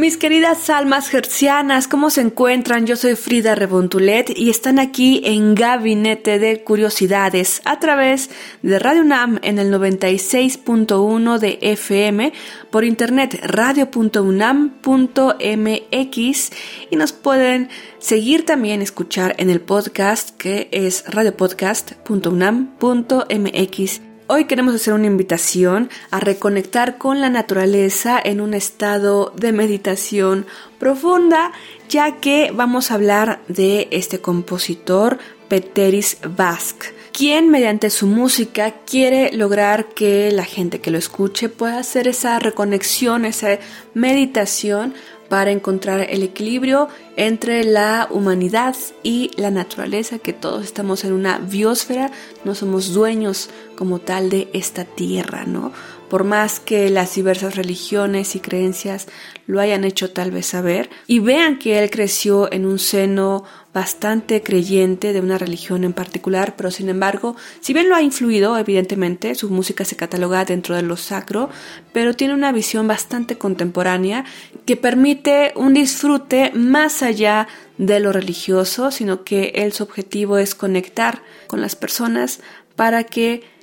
Mis queridas almas gercianas, ¿cómo se encuentran? Yo soy Frida Rebontulet y están aquí en Gabinete de Curiosidades a través de Radio UNAM en el 96.1 de FM, por internet radio.unam.mx y nos pueden seguir también, escuchar en el podcast que es radiopodcast.unam.mx. Hoy queremos hacer una invitación a reconectar con la naturaleza en un estado de meditación profunda, ya que vamos a hablar de este compositor Peteris Basque, quien mediante su música quiere lograr que la gente que lo escuche pueda hacer esa reconexión, esa meditación para encontrar el equilibrio entre la humanidad y la naturaleza, que todos estamos en una biosfera, no somos dueños como tal de esta tierra, ¿no? Por más que las diversas religiones y creencias lo hayan hecho tal vez saber, y vean que él creció en un seno bastante creyente de una religión en particular, pero sin embargo, si bien lo ha influido, evidentemente, su música se cataloga dentro de lo sacro, pero tiene una visión bastante contemporánea que permite un disfrute más allá de lo religioso, sino que él su objetivo es conectar con las personas para que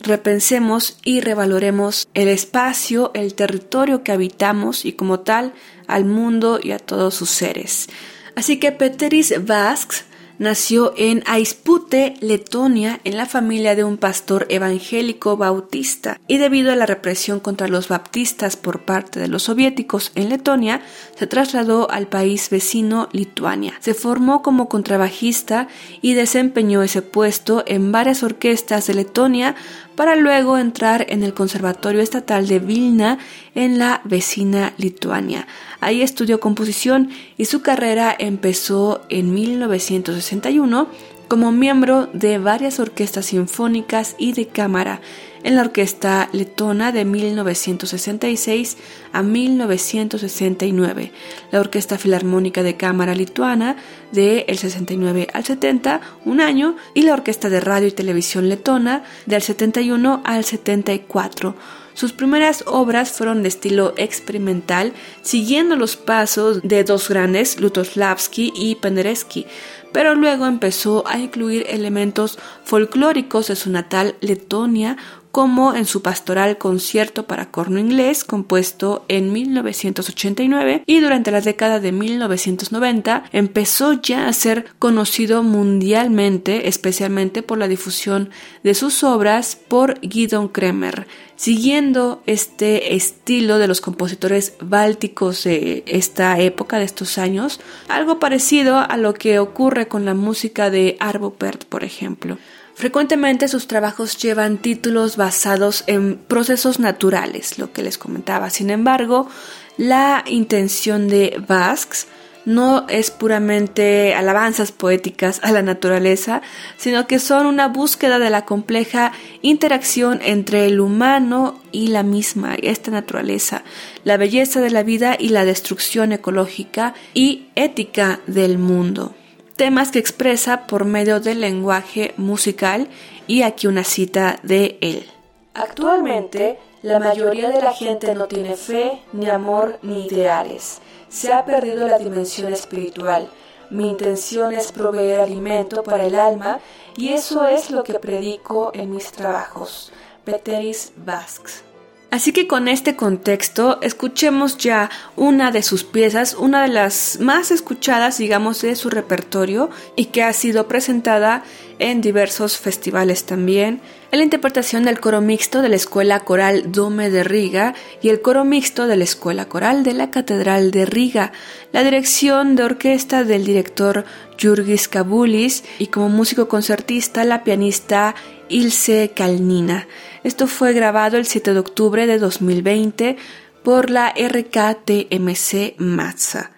repensemos y revaloremos el espacio, el territorio que habitamos y como tal al mundo y a todos sus seres. Así que Peteris Vasks nació en Aispute, Letonia, en la familia de un pastor evangélico bautista, y debido a la represión contra los baptistas por parte de los soviéticos en Letonia, se trasladó al país vecino Lituania. Se formó como contrabajista y desempeñó ese puesto en varias orquestas de Letonia para luego entrar en el Conservatorio Estatal de Vilna en la vecina Lituania. Ahí estudió composición y su carrera empezó en 1961 como miembro de varias orquestas sinfónicas y de cámara en la Orquesta Letona de 1966 a 1969, la Orquesta Filarmónica de Cámara Lituana de el 69 al 70, un año, y la Orquesta de Radio y Televisión Letona del 71 al 74. Sus primeras obras fueron de estilo experimental, siguiendo los pasos de dos grandes, Lutoslavski y Penderecki, pero luego empezó a incluir elementos folclóricos de su natal Letonia, como en su pastoral concierto para corno inglés compuesto en 1989 y durante la década de 1990 empezó ya a ser conocido mundialmente especialmente por la difusión de sus obras por Guidon Kremer siguiendo este estilo de los compositores bálticos de esta época, de estos años, algo parecido a lo que ocurre con la música de Arvo Pärt, por ejemplo. Frecuentemente sus trabajos llevan títulos basados en procesos naturales, lo que les comentaba. Sin embargo, la intención de Basques no es puramente alabanzas poéticas a la naturaleza, sino que son una búsqueda de la compleja interacción entre el humano y la misma, esta naturaleza, la belleza de la vida y la destrucción ecológica y ética del mundo temas que expresa por medio del lenguaje musical y aquí una cita de él. Actualmente, la mayoría de la gente no tiene fe, ni amor, ni ideales. Se ha perdido la dimensión espiritual. Mi intención es proveer alimento para el alma y eso es lo que predico en mis trabajos. Peteris Basques. Así que con este contexto, escuchemos ya una de sus piezas, una de las más escuchadas, digamos, de su repertorio y que ha sido presentada en diversos festivales también, en la interpretación del coro mixto de la Escuela Coral Dome de Riga y el coro mixto de la Escuela Coral de la Catedral de Riga, la dirección de orquesta del director Jurgis Kabulis y como músico concertista la pianista Ilse Kalnina. Esto fue grabado el 7 de octubre de 2020 por la RKTMC Matza.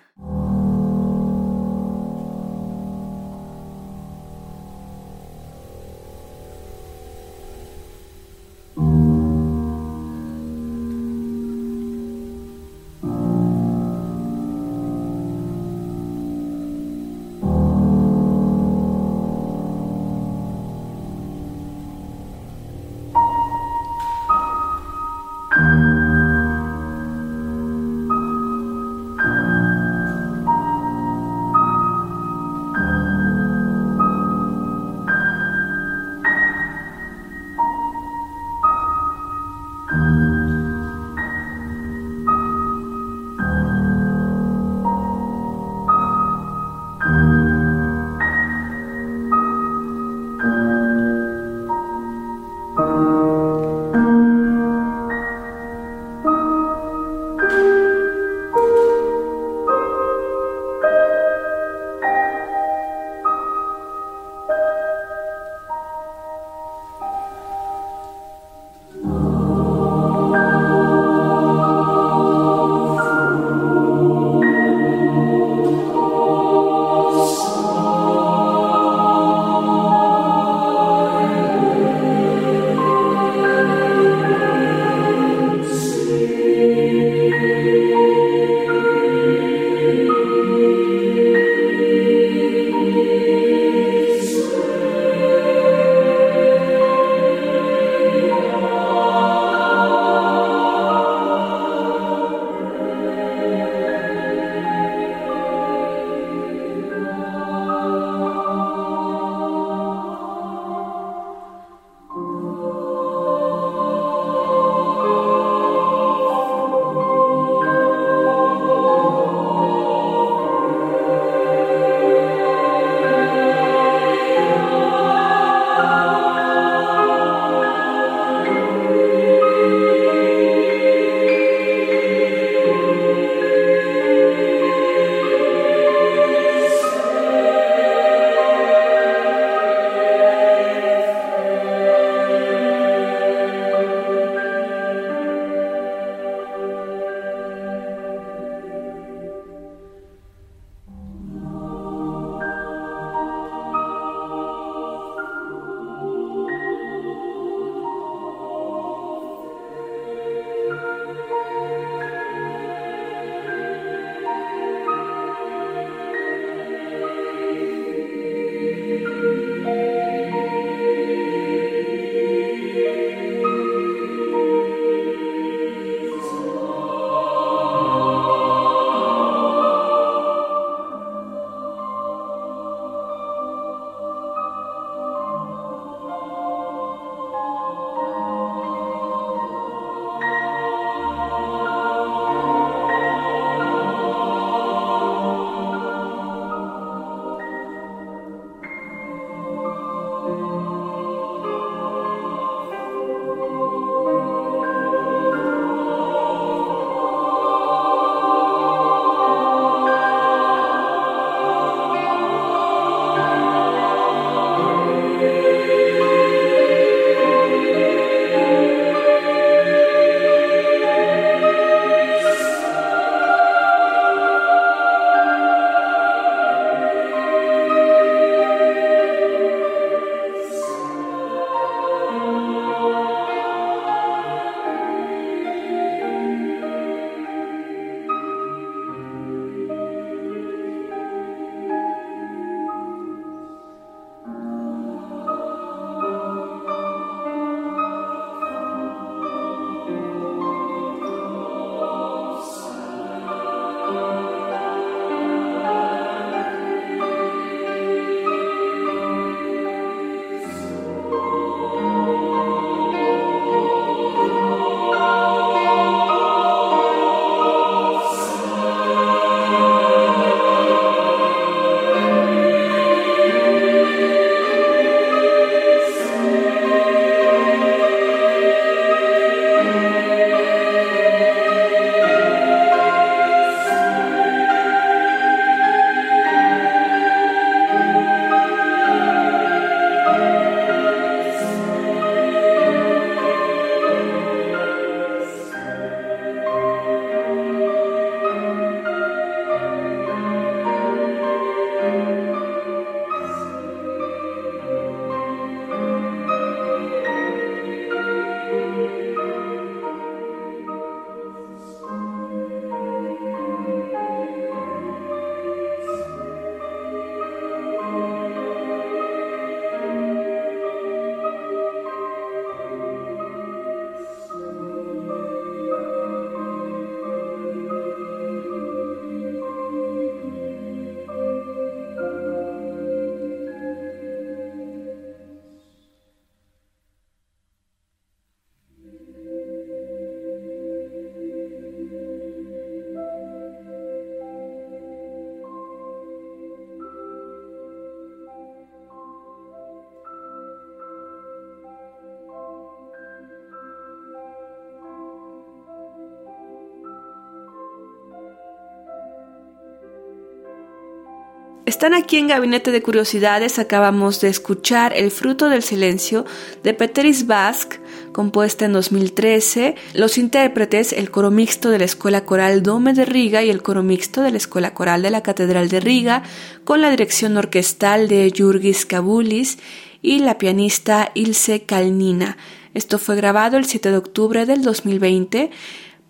Están aquí en Gabinete de Curiosidades, acabamos de escuchar El fruto del silencio de Peteris Basque, compuesta en 2013. Los intérpretes, el coro mixto de la Escuela Coral Dome de Riga y el coro mixto de la Escuela Coral de la Catedral de Riga, con la dirección orquestal de Jurgis Kabulis y la pianista Ilse Kalnina. Esto fue grabado el 7 de octubre del 2020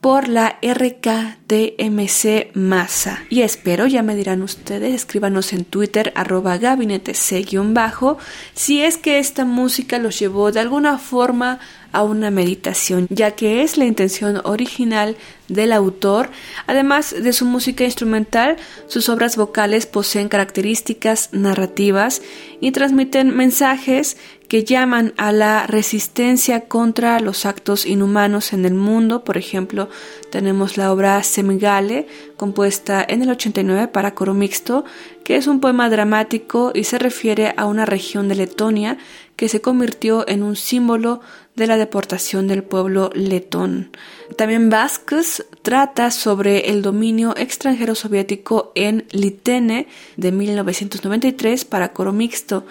por la RKTMC Masa. Y espero, ya me dirán ustedes, escríbanos en Twitter arroba gabinete C-bajo si es que esta música los llevó de alguna forma a una meditación, ya que es la intención original del autor. Además de su música instrumental, sus obras vocales poseen características narrativas y transmiten mensajes que llaman a la resistencia contra los actos inhumanos en el mundo. Por ejemplo, tenemos la obra Semigale, compuesta en el 89 para coro mixto, que es un poema dramático y se refiere a una región de Letonia que se convirtió en un símbolo de la deportación del pueblo letón. También Vázquez trata sobre el dominio extranjero soviético en Litene de 1993 para coro mixto.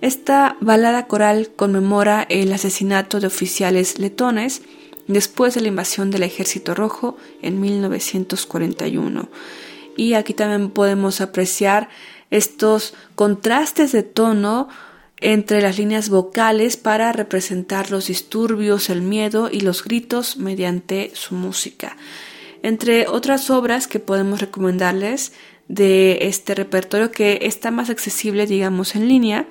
Esta balada coral conmemora el asesinato de oficiales letones después de la invasión del Ejército Rojo en 1941. Y aquí también podemos apreciar estos contrastes de tono entre las líneas vocales para representar los disturbios, el miedo y los gritos mediante su música. Entre otras obras que podemos recomendarles de este repertorio que está más accesible, digamos, en línea,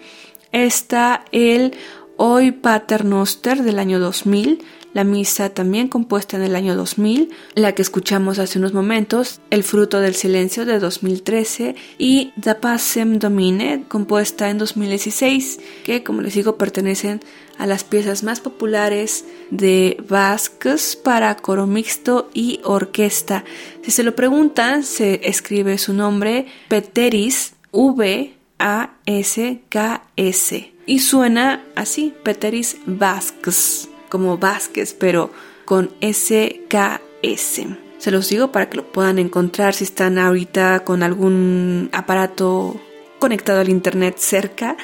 está el Hoy Paternoster del año 2000, la misa también compuesta en el año 2000, la que escuchamos hace unos momentos, El fruto del silencio de 2013 y Da Pacem Domine compuesta en 2016, que como les digo pertenecen a las piezas más populares de Vázquez para coro mixto y orquesta. Si se lo preguntan, se escribe su nombre Peteris V A S K S y suena así, Peteris Vázquez como Vázquez, pero con SKS. Se los digo para que lo puedan encontrar si están ahorita con algún aparato conectado al internet cerca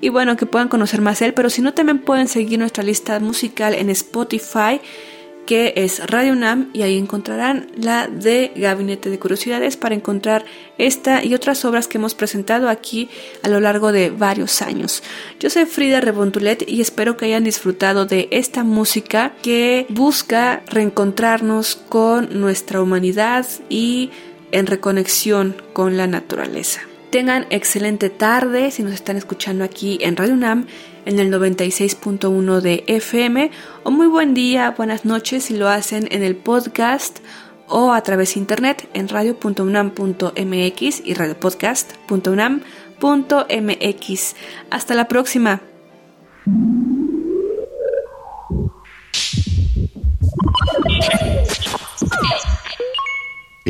y bueno, que puedan conocer más él, pero si no también pueden seguir nuestra lista musical en Spotify que es Radio UNAM y ahí encontrarán la de Gabinete de Curiosidades para encontrar esta y otras obras que hemos presentado aquí a lo largo de varios años. Yo soy Frida Rebontulet y espero que hayan disfrutado de esta música que busca reencontrarnos con nuestra humanidad y en reconexión con la naturaleza. Tengan excelente tarde si nos están escuchando aquí en Radio UNAM en el 96.1 de FM o muy buen día, buenas noches si lo hacen en el podcast o a través de internet en radio.unam.mx y radiopodcast.unam.mx. Hasta la próxima.